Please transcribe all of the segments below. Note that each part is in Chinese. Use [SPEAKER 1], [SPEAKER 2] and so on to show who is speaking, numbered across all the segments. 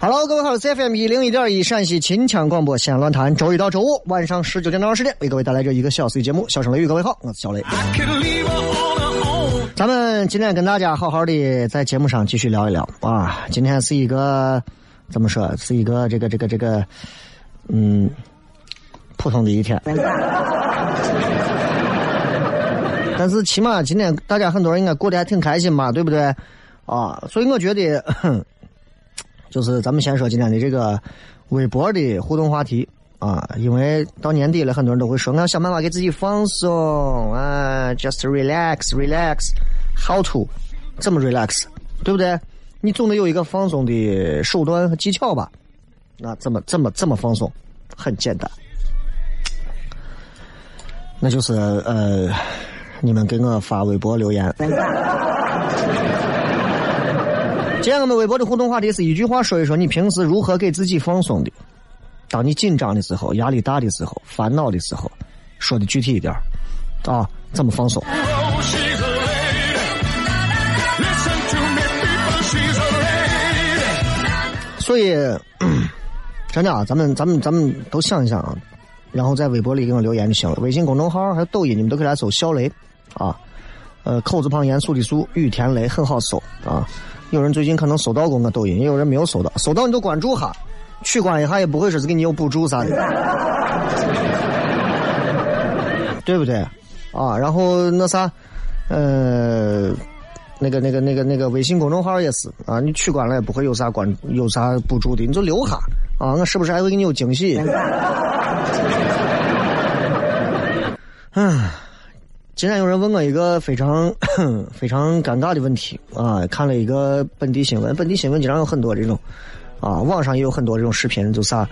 [SPEAKER 1] Hello，各位好，CFM 一零一点一陕西秦腔广播西安论坛，周一到周五晚上十九点到二十点为各位带来这一个小时的节目《笑声雷雨》。各位好，我是小雷。咱们今天跟大家好好的在节目上继续聊一聊啊。今天是一个怎么说？是一个这个这个这个，嗯，普通的一天。但是起码今天大家很多人应该过得还挺开心吧，对不对？啊，所以我觉得，就是咱们先说今天的这个微博的互动话题啊，因为到年底了，很多人都会说，我要想办法给自己放松啊，just relax relax，how to 怎么 relax，对不对？你总得有一个放松的手段和技巧吧？那怎么怎么怎么放松？很简单，那就是呃，你们给我发微博留言。今天我们微博的互动话题是一句话说一说你平时如何给自己放松的。当你紧张的时候、压力大的时候、烦恼的时候，说的具体一点啊，怎么放松？所以，嗯真的啊，咱们咱们咱们都想一想啊，然后在微博里给我留言就行了。微信公众号还有抖音，你们都可以来搜“小雷”啊，呃，口字旁严肃的肃，雨田雷很好搜啊。有人最近可能搜到过我抖音，也有人没有搜到，搜到你就关注哈，取关一下也不会说是给你有补助啥的，对不对？啊，然后那啥，呃。那个、那个、那个、那个微信公众号也是啊，你取关了也不会有啥关、有啥补助的，你就留哈啊，我是不是还会给你有惊喜？嗯，今天有人问我一个非常 非常尴尬的问题啊，看了一个本地新闻，本地新闻经常有很多这种啊，网上也有很多这种视频，就啥，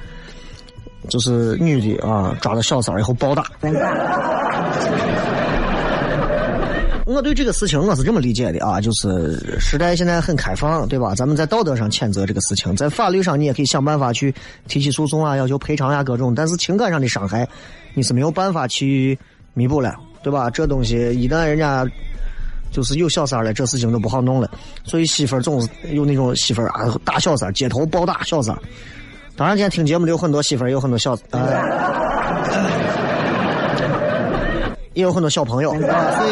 [SPEAKER 1] 就是女的啊抓到小三以后暴打。我对这个事情我是这么理解的啊，就是时代现在很开放，对吧？咱们在道德上谴责这个事情，在法律上你也可以想办法去提起诉讼啊，要求赔偿呀、各种。但是情感上的伤害，你是没有办法去弥补了，对吧？这东西一旦人家就是有小三了，这事情就不好弄了。所以媳妇儿总是有那种媳妇儿啊打小三，街头暴打小三。当然，今天听节目的有很多媳妇儿，也有很多小呃，也有很多小朋友啊，所以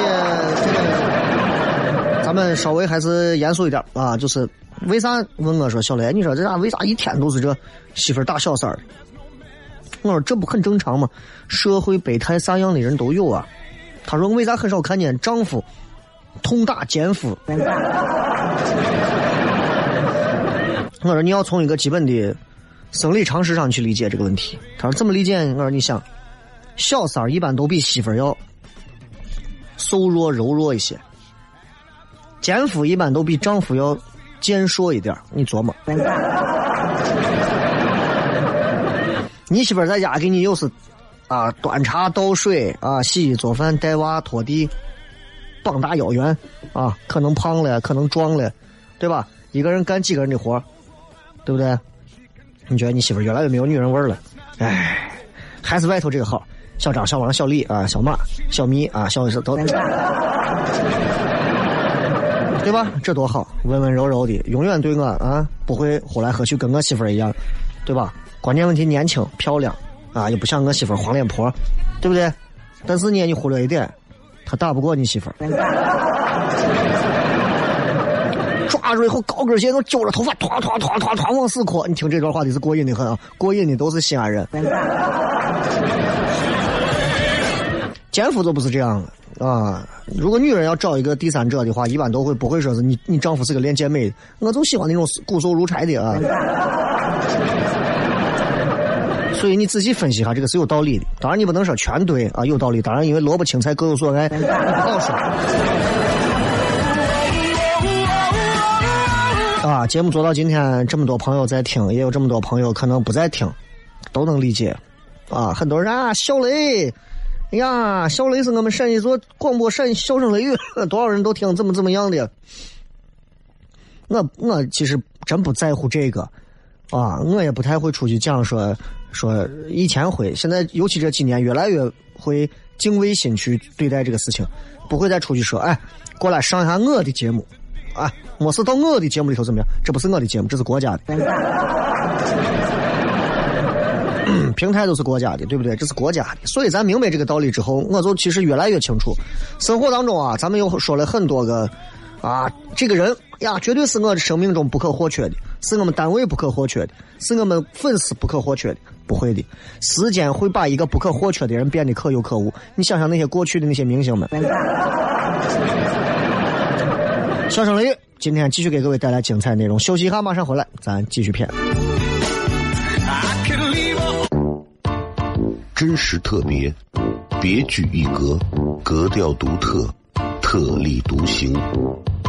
[SPEAKER 1] 这个咱们稍微还是严肃一点啊。就是为啥问我说小雷，你说这咋为啥一天都是这媳妇儿打小三儿？我说这不很正常吗？社会百态啥样的人都有啊。他说为啥很少看见丈夫痛打奸夫？我说你要从一个基本的生理常识上去理解这个问题。他说怎么理解？我说你想，小三儿一般都比媳妇儿要瘦弱柔弱一些，奸夫一般都比丈夫要健硕一点。你琢磨，你媳妇儿在家给你又是啊端茶倒水啊洗衣做饭带娃拖地，膀大腰圆啊，可能胖了，可能壮了，对吧？一个人干几个人的活对不对？你觉得你媳妇越来越没有女人味了？哎，还是外头这个好。小张、小王、小李啊，小马、小咪啊，小都，对吧？这多好，温温柔柔的，永远对我啊不会呼来喝去，跟我媳妇一样，对吧？关键问题年轻漂亮啊，又不像我媳妇黄脸婆，对不对？但是呢，你忽略一点，她打不过你媳妇。抓住以后高跟鞋都揪着头发，团团团团团往死磕。你听这段话的是过瘾的很啊，过瘾的都是西安人。奸夫就不是这样的啊！如果女人要找一个第三者的话，一般都会不会说是你你丈夫是个练健美的，我就喜欢那种骨瘦如柴的啊。所以你仔细分析一下，这个是有道理的。当然你不能说全对啊，有道理。当然因为萝卜青菜各有所爱，不好说。啊，节目做到今天，这么多朋友在听，也有这么多朋友可能不在听，都能理解。啊，很多人啊，小雷。哎呀，小雷是我们陕西做广播陕笑声雷雨，多少人都听，怎么怎么样的？我我其实真不在乎这个，啊，我也不太会出去讲说说，以前会，现在尤其这几年越来越会敬畏心去对待这个事情，不会再出去说，哎，过来上一下我的节目，啊，没事到我的节目里头怎么样？这不是我的节目，这是国家的。平台都是国家的，对不对？这是国家的，所以咱明白这个道理之后，我就其实越来越清楚。生活当中啊，咱们又说了很多个啊，这个人呀，绝对是我生命中不可或缺的，是我们单位不可或缺的，是我们粉丝不可或缺的。不会的，时间会把一个不可或缺的人变得可有可无。你想想那些过去的那些明星们。笑声雷，今天继续给各位带来精彩内容。休息一下，马上回来，咱继续片。
[SPEAKER 2] 真实特别，别具一格，格调独特，特立独行，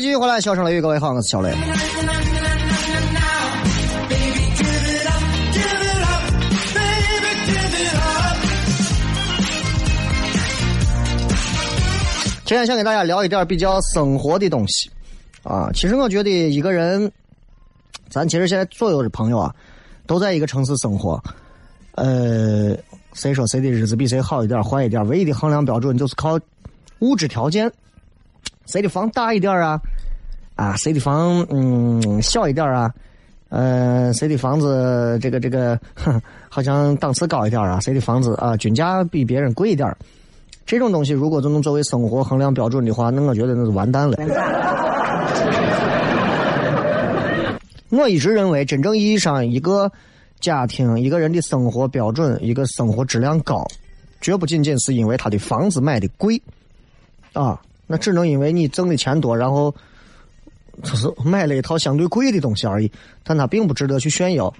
[SPEAKER 1] 继续回来，笑声雷雨，各位好，我是小雷。今天想给大家聊一点比较生活的东西啊。其实我觉得一个人，咱其实现在所有的朋友啊，都在一个城市生活。呃，谁说谁的日子比谁好一点、坏一点？唯一的衡量标准就是靠物质条件。谁的房大一点啊？啊，谁的房嗯小一点啊？呃，谁的房子这个这个，哼，好像档次高一点啊？谁的房子啊均价比别人贵一点？这种东西如果都能作为生活衡量标准的话，那我觉得那是完蛋了。我一直认为，真正意义上一个家庭、一个人的生活标准、一个生活质量高，绝不仅仅是因为他的房子买的贵，啊，那只能因为你挣的钱多，然后就是买了一套相对贵的东西而已，但它并不值得去炫耀。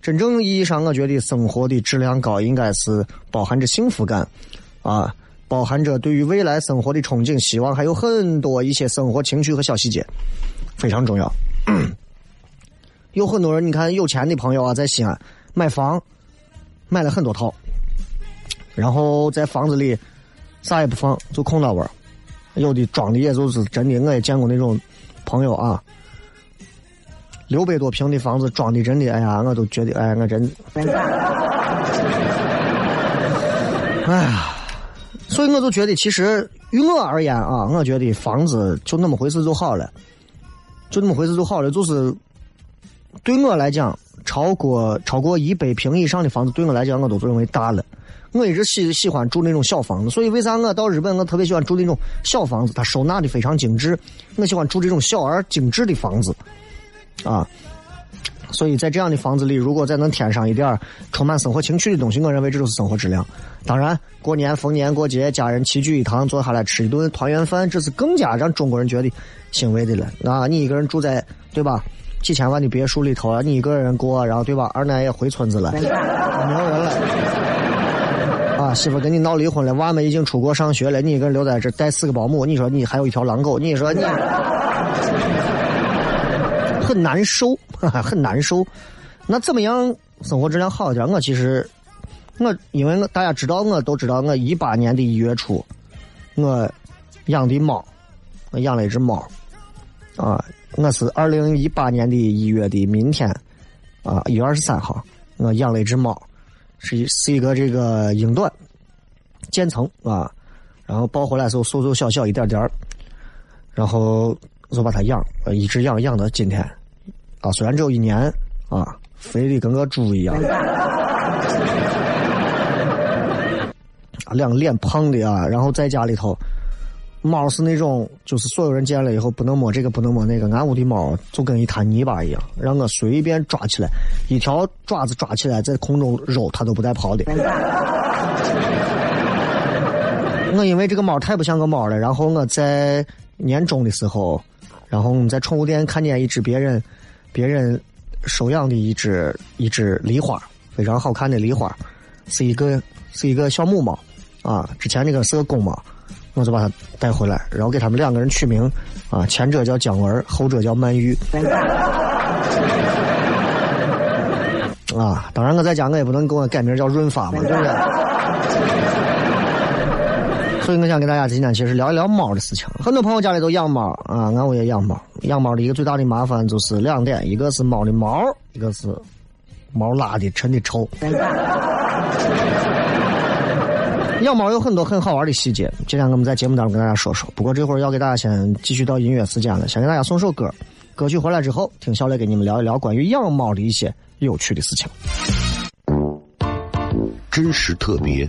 [SPEAKER 1] 真正意义上，我觉得生活的质量高，应该是包含着幸福感，啊，包含着对于未来生活的憧憬、希望，还有很多一些生活情趣和小细节，非常重要。有很多人，你看有钱的朋友啊，在西安买房，买了很多套，然后在房子里啥也不放，就空到味儿。有的装的也就是真的，我也见过那种朋友啊，六百多平的房子装的真的，哎呀，我都觉得，哎，我真，哎呀，所以我就觉得，其实于我而言啊，我觉得房子就那么回事就好了，就那么回事就好了。就是对我来讲，超过超过一百平以上的房子，对我来讲，我都认为大了。我一直喜喜欢住那种小房子，所以为啥我到日本，我特别喜欢住那种小房子，它收纳的非常精致。我喜欢住这种小而精致的房子，啊。所以在这样的房子里，如果再能添上一点儿充满生活情趣的东西，我认为这就是生活质量。当然，过年逢年过节，家人齐聚一堂，坐下来吃一顿团圆饭，这是更加让中国人觉得欣慰的了。啊，你一个人住在对吧几千万的别墅里头啊，你一个人过，然后对吧，二奶也回村子了，没有人了。啊，媳妇跟你闹离婚了，娃们已经出国上学了，你一个人留在这带四个保姆，你说你还有一条狼狗，你说你 很难受，很难受。那怎么样生活质量好一点？我其实我因为我大家知道，我都知道，我一八年的一月初，我养的猫，我养了一只猫，啊，我是二零一八年的一月的明天，啊，一月二十三号，我养了一只猫。是一是一个这个英短，渐层啊，然后抱回来的时候瘦瘦小小一点点儿，然后就把它养，一直养养到今天，啊，虽然只有一年啊，肥的跟个猪一样，啊，两个脸胖的啊，然后在家里头，猫是那种就是所有人见了以后不能摸这个不能摸那个，俺屋的猫就跟一滩泥巴一样，让我随便抓起来，一条爪子抓起来在空中揉它都不带跑的。我因为这个猫太不像个猫了，然后我在年终的时候，然后我们在宠物店看见一只别人别人收养的一只一只狸花，非常好看的狸花，是一个是一个小母猫啊，之前那个是个公猫。我就把它带回来，然后给他们两个人取名，啊，前者叫姜文，后者叫曼玉。啊，当然我在家我也不能给我改名叫润发嘛，对不对？所以我想跟大家今天其实聊一聊猫的事情。很多朋友家里都养猫啊，俺我也养猫。养猫的一个最大的麻烦就是两点，一个是猫的毛，一个是猫拉的抻的臭。养猫有很多很好玩的细节，今天我们在节目当中跟大家说说。不过这会儿要给大家先继续到音乐时间了，先给大家送首歌。歌曲回来之后，听小磊给你们聊一聊关于养猫的一些有趣的事情。
[SPEAKER 2] 真实特别，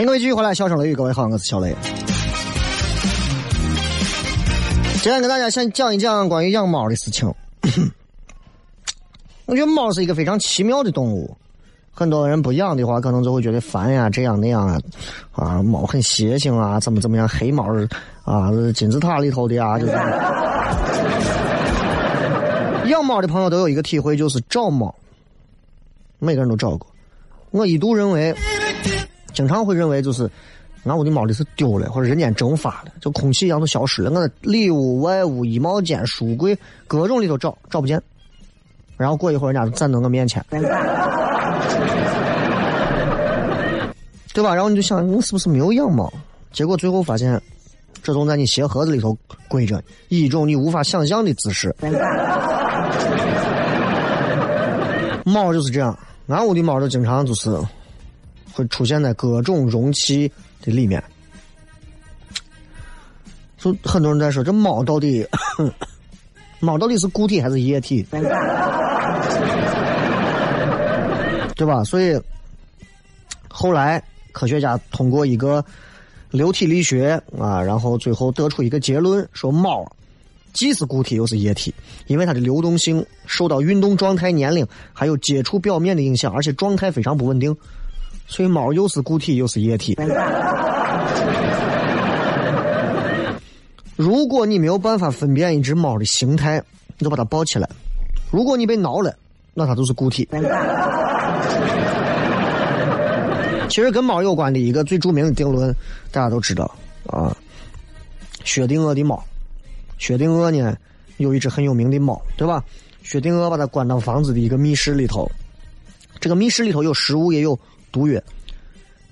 [SPEAKER 1] 欢迎各位继续回来，笑声雷雨，各位好，我是小雷。今天跟大家先讲一讲关于养猫的事情。我觉得猫是一个非常奇妙的动物，很多人不养的话，可能就会觉得烦呀，这样那样啊，啊，猫很邪性啊，怎么怎么样，黑猫啊，金字塔里头的啊，就是。养猫的朋友都有一个体会，就是找猫，每个人都找过。我一度认为。经常会认为就是俺屋的猫的是丢了，或者人间蒸发了，就空气一样都消失了。我里屋、外屋、衣帽间、书柜各种里头找找不见，然后过一会儿人家就站到我面前，对吧？然后你就想你是不是没有养猫？结果最后发现，这总在你鞋盒子里头跪着，以一种你无法想象的姿势。猫就是这样，俺屋的猫都经常就是。会出现在各种容器的里面，就很多人在说这猫到底，猫到底是固体还是液体，对吧？所以后来科学家通过一个流体力学啊，然后最后得出一个结论，说猫既是固体又是液体，因为它的流动性受到运动状态、年龄还有接触表面的影响，而且状态非常不稳定。所以猫又是固体又是液体。如果你没有办法分辨一只猫的形态，你就把它抱起来。如果你被挠了，那它就是固体。其实跟猫有关的一个最著名的定论，大家都知道啊。薛定谔的猫，薛定谔呢有一只很有名的猫，对吧？薛定谔把它关到房子的一个密室里头，这个密室里头有食物也有。毒药，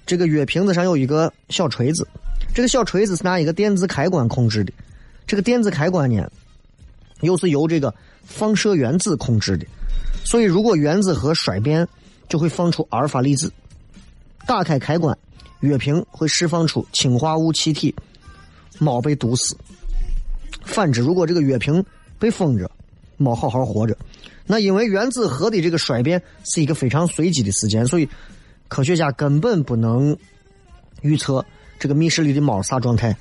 [SPEAKER 1] 这个药瓶子上有一个小锤子，这个小锤子是拿一个电子开关控制的，这个电子开关呢，又是由这个放射原子控制的，所以如果原子核衰变，就会放出阿尔法粒子，打开开关，药瓶会释放出氰化物气体，猫被毒死。反之，如果这个药瓶被封着，猫好好活着，那因为原子核的这个衰变是一个非常随机的事件，所以。科学家根本不能预测这个密室里的猫啥状态，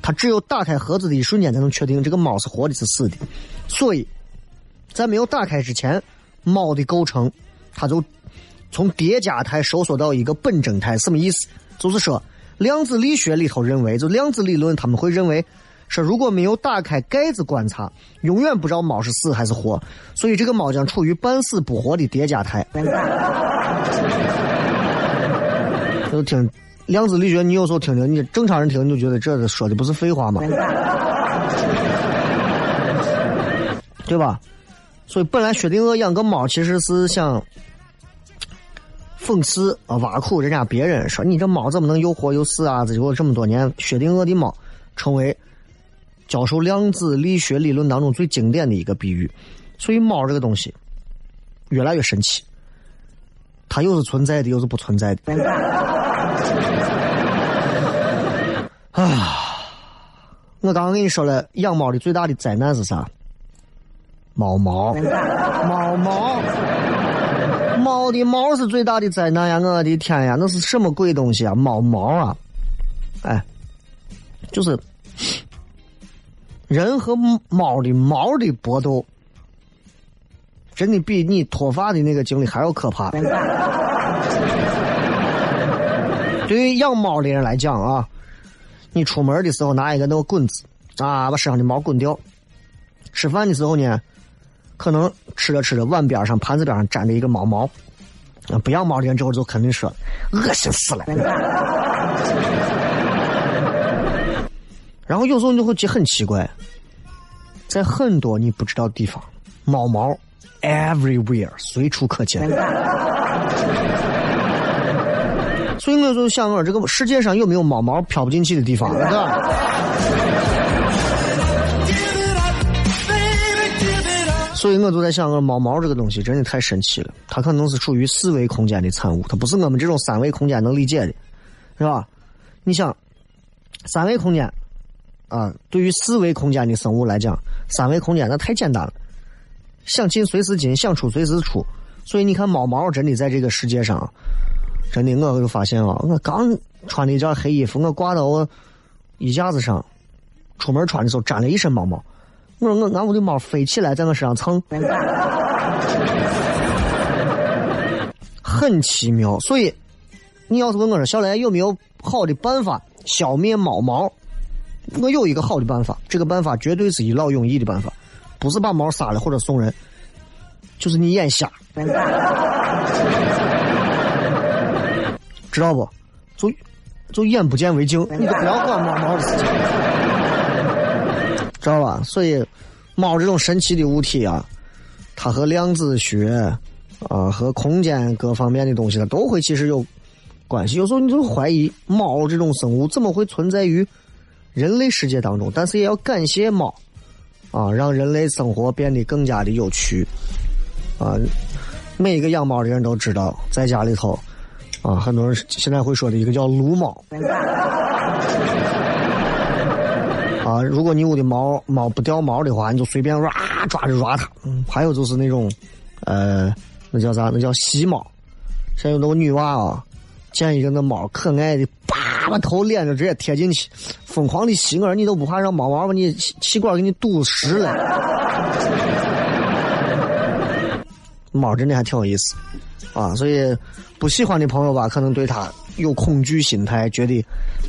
[SPEAKER 1] 他只有打开盒子的一瞬间才能确定这个猫是活的是死的。所以，在没有打开之前，猫的构成，它就从叠加态收缩到一个本征态。什么意思？就是说，量子力学里头认为，就量子理论，他们会认为，说如果没有打开盖子观察，永远不知道猫是死还是活。所以，这个猫将处于半死不活的叠加态。就听量子力学，你有时候听听，你正常人听你就觉得这说的不是废话吗？对吧？所以本来薛定谔养个猫，其实是想讽刺啊挖苦人家别人，说你这猫怎么能又活又死啊？结果这么多年，薛定谔的猫成为教授量子力学理论当中最经典的一个比喻。所以猫这个东西越来越神奇。它又是存在的，又是不存在的。啊！我刚刚跟你说了，养猫的最大的灾难是啥？猫毛，猫毛，猫的毛是最大的灾难呀！我的天呀，那是什么鬼东西啊？猫毛啊！哎，就是人和猫的毛的搏斗，真的比你脱发的那个经历还要可怕。对于养猫的人来讲啊，你出门的时候拿一个那个棍子啊，把身上的毛滚掉。吃饭的时候呢，可能吃着吃着碗边上、盘子边上粘着一个猫毛。不养猫的人之后就肯定说，恶心死了。然后有时候你就会觉得很奇怪，在很多你不知道的地方，猫毛 everywhere 随处可见。所以我就想说，这个世界上有没有猫毛飘不进去的地方？对吧？所以我就在想，个猫毛这个东西真的太神奇了，它可能是处于四维空间的产物，它不是我们这种三维空间能理解的，是吧？你想，三维空间。啊，对于四维空间的生物来讲，三维空间那太简单了，想进随时进，想出随时出。所以你看，猫毛真的在这个世界上，真的，我就发现啊，我刚穿了一件黑衣服，我挂到我衣架子上，出门穿的时候沾了一身猫毛。我说我俺屋的猫飞起来在我身上蹭，很奇妙。所以你要是问我说，小雷有没有好的办法消灭猫毛？我有一个好的办法，这个办法绝对是一劳永逸的办法，不是把猫杀了或者送人，就是你眼瞎，知道不？就就眼不见为净，你都不要管猫猫的事情，知道吧？所以，猫这种神奇的物体啊，它和量子学啊和空间各方面的东西，它都会其实有关系。有时候你就怀疑猫这种生物怎么会存在于？人类世界当中，但是也要感谢猫，啊，让人类生活变得更加的有趣，啊，每一个养猫的人都知道，在家里头，啊，很多人现在会说的一个叫撸猫，啊，如果你屋的猫猫不掉毛的话，你就随便抓抓着抓它，嗯，还有就是那种，呃，那叫啥？那叫吸猫，像有那个女娃啊，见一个那猫可爱的，叭把头脸就直接贴进去。疯狂的吸我，你都不怕让猫毛把你气管给你堵实了？猫真的还挺有意思啊，所以不喜欢的朋友吧，可能对它有恐惧心态，觉得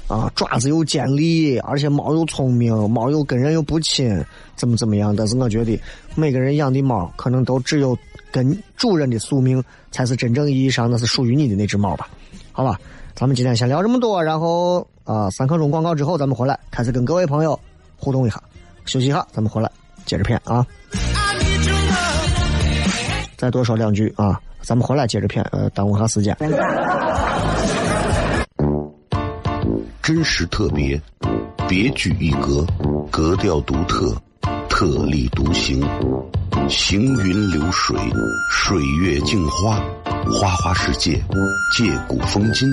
[SPEAKER 1] 啊爪子又尖利，而且猫又聪明，猫又跟人又不亲，怎么怎么样？但是我觉得每个人养的猫，可能都只有跟主人的宿命，才是真正意义上那是属于你的那只猫吧？好吧，咱们今天先聊这么多，然后。啊，三刻钟广告之后，咱们回来开始跟各位朋友互动一下，休息一下，咱们回来接着片啊。再多说两句啊，咱们回来接着片，呃，耽误下时间。
[SPEAKER 2] 真实特别，别具一格，格调独特，特立独行，行云流水，水月镜花，花花世界，借古风今。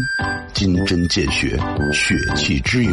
[SPEAKER 2] 金针见血，血气之勇，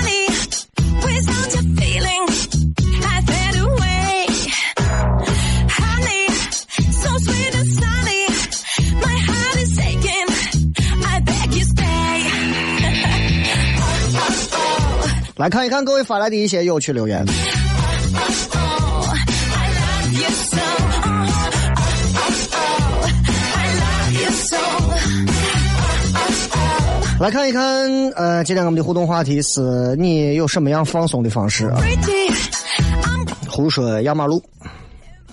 [SPEAKER 1] 来看一看各位发来的一些有趣留言。来看一看，呃，今天我们的互动话题是你有什么样放松的方式啊？胡说压马路，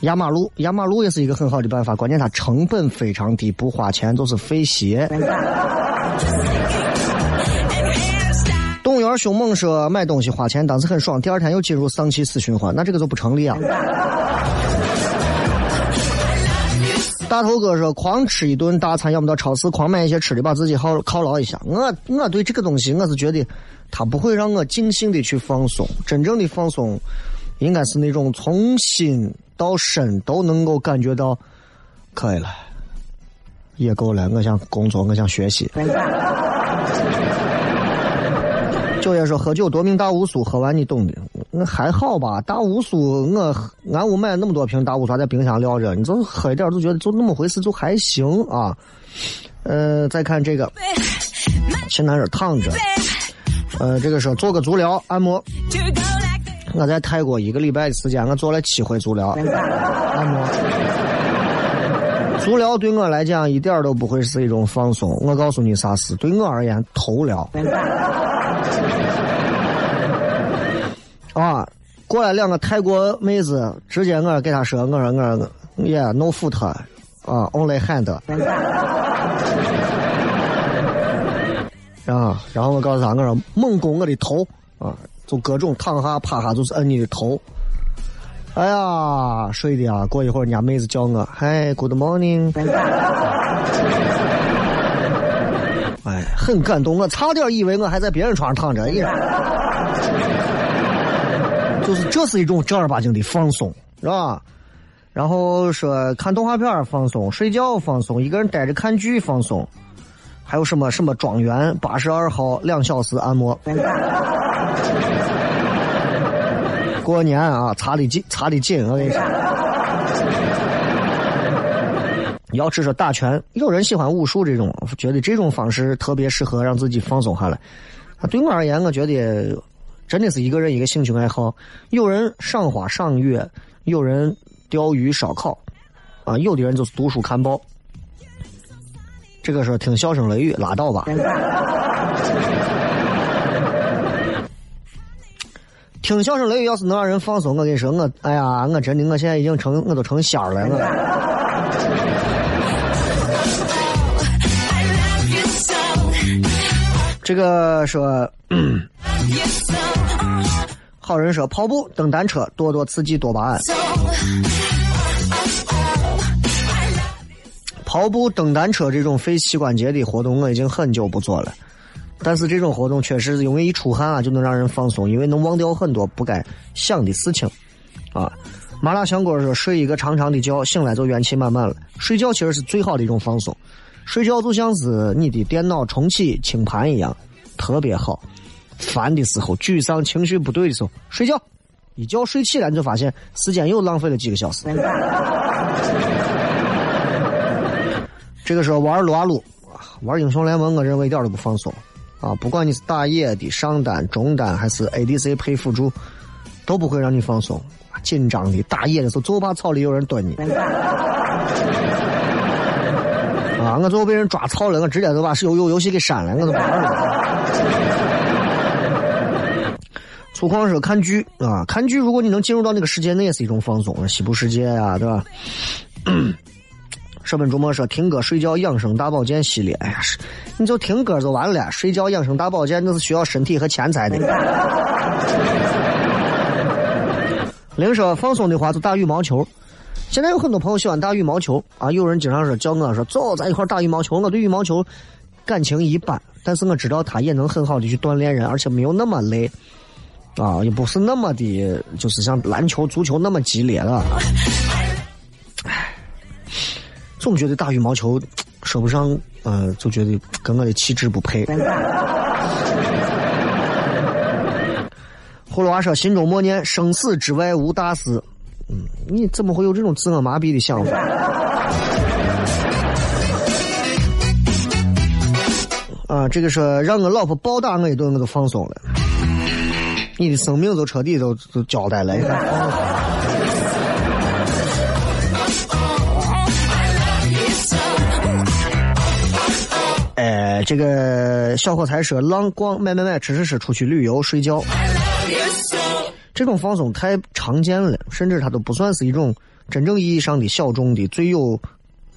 [SPEAKER 1] 压马路，压马路也是一个很好的办法，关键它成本非常低，不花钱就是费鞋。凶猛说买东西花钱当时很爽，第二天又进入丧气死循环，那这个就不成立啊。大头哥说狂吃一顿大餐，要么到超市狂买一些吃的，把自己犒犒劳一下。我我对这个东西，我是觉得它不会让我尽兴的去放松。真正的放松，应该是那种从心到身都能够感觉到，可以了，也够了。我想工作，我想学习。九爷说喝酒夺命大乌苏，喝完你懂的。那还好吧，大乌苏我俺屋买那么多瓶大乌苏在冰箱撂着，你就喝一点就觉得就那么回事，就还行啊。呃，再看这个，去哪儿躺着？呃，这个是做个足疗按摩。我在泰国一个礼拜的时间，我做了七回足疗按摩。足疗对我来讲一点都不会是一种放松。我告诉你啥事，对我而言，头疗。啊，过来两个泰国妹子，直接我给她说，我说我说，yeah no foot，啊，only hand。啊，然后我告诉他，我说猛攻我的头啊，就各种躺下趴下，就是摁你的头。哎呀，睡的啊！过一会儿，人家妹子叫我，嗨，Good morning。哎，很感动，我差点以为我还在别人床上躺着。就是这是一种正儿八经的放松，是吧？然后说看动画片放松，睡觉放松，一个人待着看剧放松，还有什么什么庄园八十二号两小时按摩。过年啊，查的紧，查的紧，我跟你说。要是说打拳，有人喜欢武术这种，觉得这种方式特别适合让自己放松下来。啊，对我而言，我觉得真的是一个人一个兴趣爱好。有人赏花赏月，有人钓鱼烧烤，啊，有的人就是读书看报。这个时候听笑声雷雨，拉倒吧。听笑声雷雨要是能让人放松，我跟你说，我哎呀，我真的我现在已经成我都成仙儿了。这个说
[SPEAKER 3] ，You so. Oh,
[SPEAKER 1] 好人说跑步、蹬单车，多多刺激多巴胺。跑步、蹬单车这种费膝关节的活动，我已经很久不做了。但是这种活动确实是因为一出汗啊，就能让人放松，因为能忘掉很多不该想的事情，啊。麻辣香锅说睡一个长长的觉，醒来就元气满满了。睡觉其实是最好的一种放松，睡觉就像是你的电脑重启清盘一样，特别好。烦的时候、沮丧、情绪不对的时候，睡觉，一觉睡起来你就发现时间又浪费了几个小时。这个时候玩撸啊撸，玩英雄联盟，我认为一点都不放松啊！不管你是打野的、上单、中单还是 ADC 配辅助，都不会让你放松。紧张的打野的时候，就怕草里有人蹲你。啊！我最后被人抓草了，我直接就把手游游戏给删了，我都不玩了。粗犷说看剧啊，看剧，如果你能进入到那个世界，那也是一种放松。西部世界啊，对吧？舍本逐末说听歌睡觉养生大保健系列，哎呀，是你就听歌就完了，睡觉养生大保健那是需要身体和钱财的。零说放松的话就打羽毛球，现在有很多朋友喜欢打羽毛球啊，有人经常说叫我说走，咱一块打羽毛球。我对羽毛球感情一般，但是我知道它也能很好的去锻炼人，而且没有那么累啊，也不是那么的，就是像篮球、足球那么激烈了。唉，总觉得打羽毛球说不上，呃，就觉得跟我的气质不配。葫芦娃说：“心中默念，生死之外无大事。”嗯，你怎么会有这种自我麻痹的想法？啊，这个说让我老婆暴打我一顿，我都放松了。你的生命都彻底都都交代了。你看哎，这个小伙才说浪逛买买买吃吃吃出去旅游睡觉，这种放松太常见了，甚至它都不算是一种真正意义上的小众的最有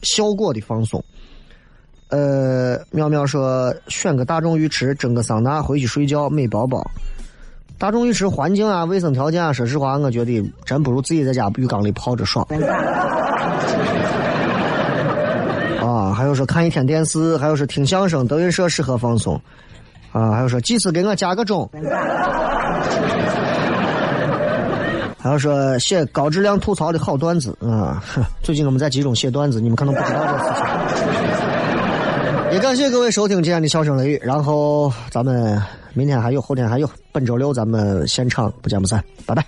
[SPEAKER 1] 效果的放松。呃，喵喵说选个大众浴池，蒸个桑拿回去睡觉，美宝宝。大众浴池环境啊、卫生条件啊，说实话，我觉得真不如自己在家浴缸里泡着爽。啊，还有说看一天电视，还有说听相声，德云社适合放松。啊，还有说几次给我加个钟。还有说写高质量吐槽的好段子啊！最近我们在集中写段子，你们可能不知道这个事情。也感谢各位收听今天的笑声雷雨，然后咱们明天还有，后天还有，本周六咱们现场不见不散，拜拜。